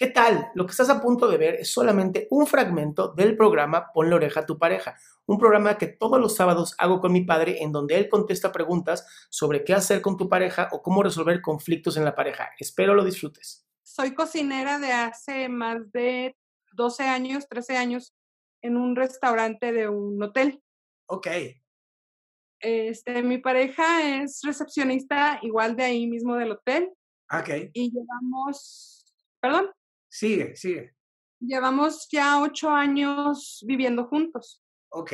¿Qué tal? Lo que estás a punto de ver es solamente un fragmento del programa Ponle oreja a tu pareja, un programa que todos los sábados hago con mi padre en donde él contesta preguntas sobre qué hacer con tu pareja o cómo resolver conflictos en la pareja. Espero lo disfrutes. Soy cocinera de hace más de 12 años, 13 años en un restaurante de un hotel. Ok. Este, mi pareja es recepcionista igual de ahí mismo del hotel. Ok. Y llevamos, perdón, Sigue, sigue. llevamos ya ocho años viviendo juntos. Ok.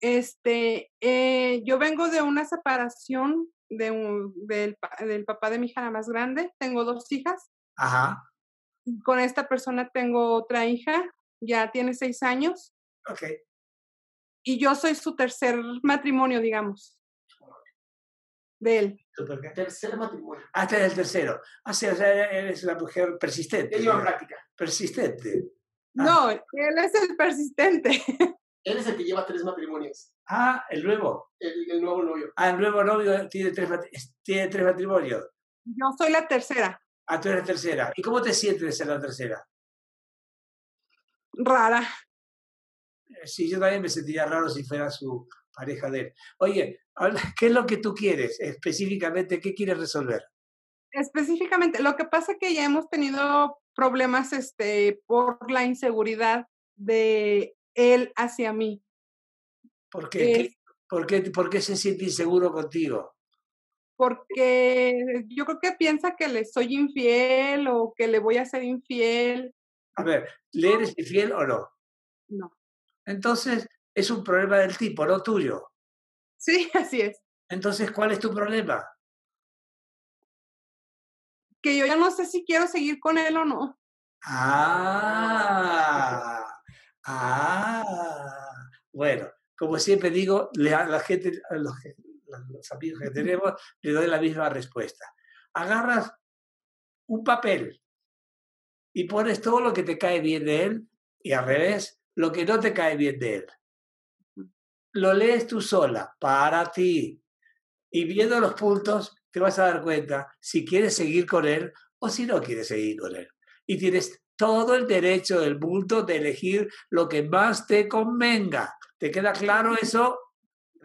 Este, eh, yo vengo de una separación de un, del, del papá de mi hija la más grande. Tengo dos hijas. Ajá. Con esta persona tengo otra hija, ya tiene seis años. Ok. Y yo soy su tercer matrimonio, digamos, de él. Tercer matrimonio. Ah, este es el tercero. Ah, sí, o sea, eres una mujer persistente. Lleva práctica. Persistente. No, él es el persistente. Él es el que lleva tres matrimonios. Ah, el nuevo. El, el nuevo novio. Ah, el nuevo novio tiene tres, tiene tres matrimonios. Yo soy la tercera, Ah, tú eres la tercera. ¿Y cómo te sientes de ser la tercera? rara. Eh, Sí, yo también me sentiría raro si fuera su pareja de él. Oye, ¿qué es lo que tú quieres? Específicamente, ¿qué quieres resolver? Específicamente, lo que pasa es que ya hemos tenido problemas este, por la inseguridad de él hacia mí. ¿Por qué, ¿Qué- por qué, por qué se siente inseguro contigo? porque yo creo que piensa que le soy infiel o que le voy a ser infiel. A ver, ¿le eres infiel o no? No. Entonces, es un problema del tipo, no tuyo. Sí, así es. Entonces, ¿cuál es tu problema? Que yo ya no sé si quiero seguir con él o no. Ah, ah. Bueno, como siempre digo, a la gente, a los, a los amigos que tenemos, le doy la misma respuesta. Agarras un papel y pones todo lo que te cae bien de él y al revés, lo que no te cae bien de él. Lo lees tú sola, para ti. Y viendo los puntos, te vas a dar cuenta si quieres seguir con él o si no quieres seguir con él y tienes todo el derecho del mundo de elegir lo que más te convenga. ¿Te queda claro eso?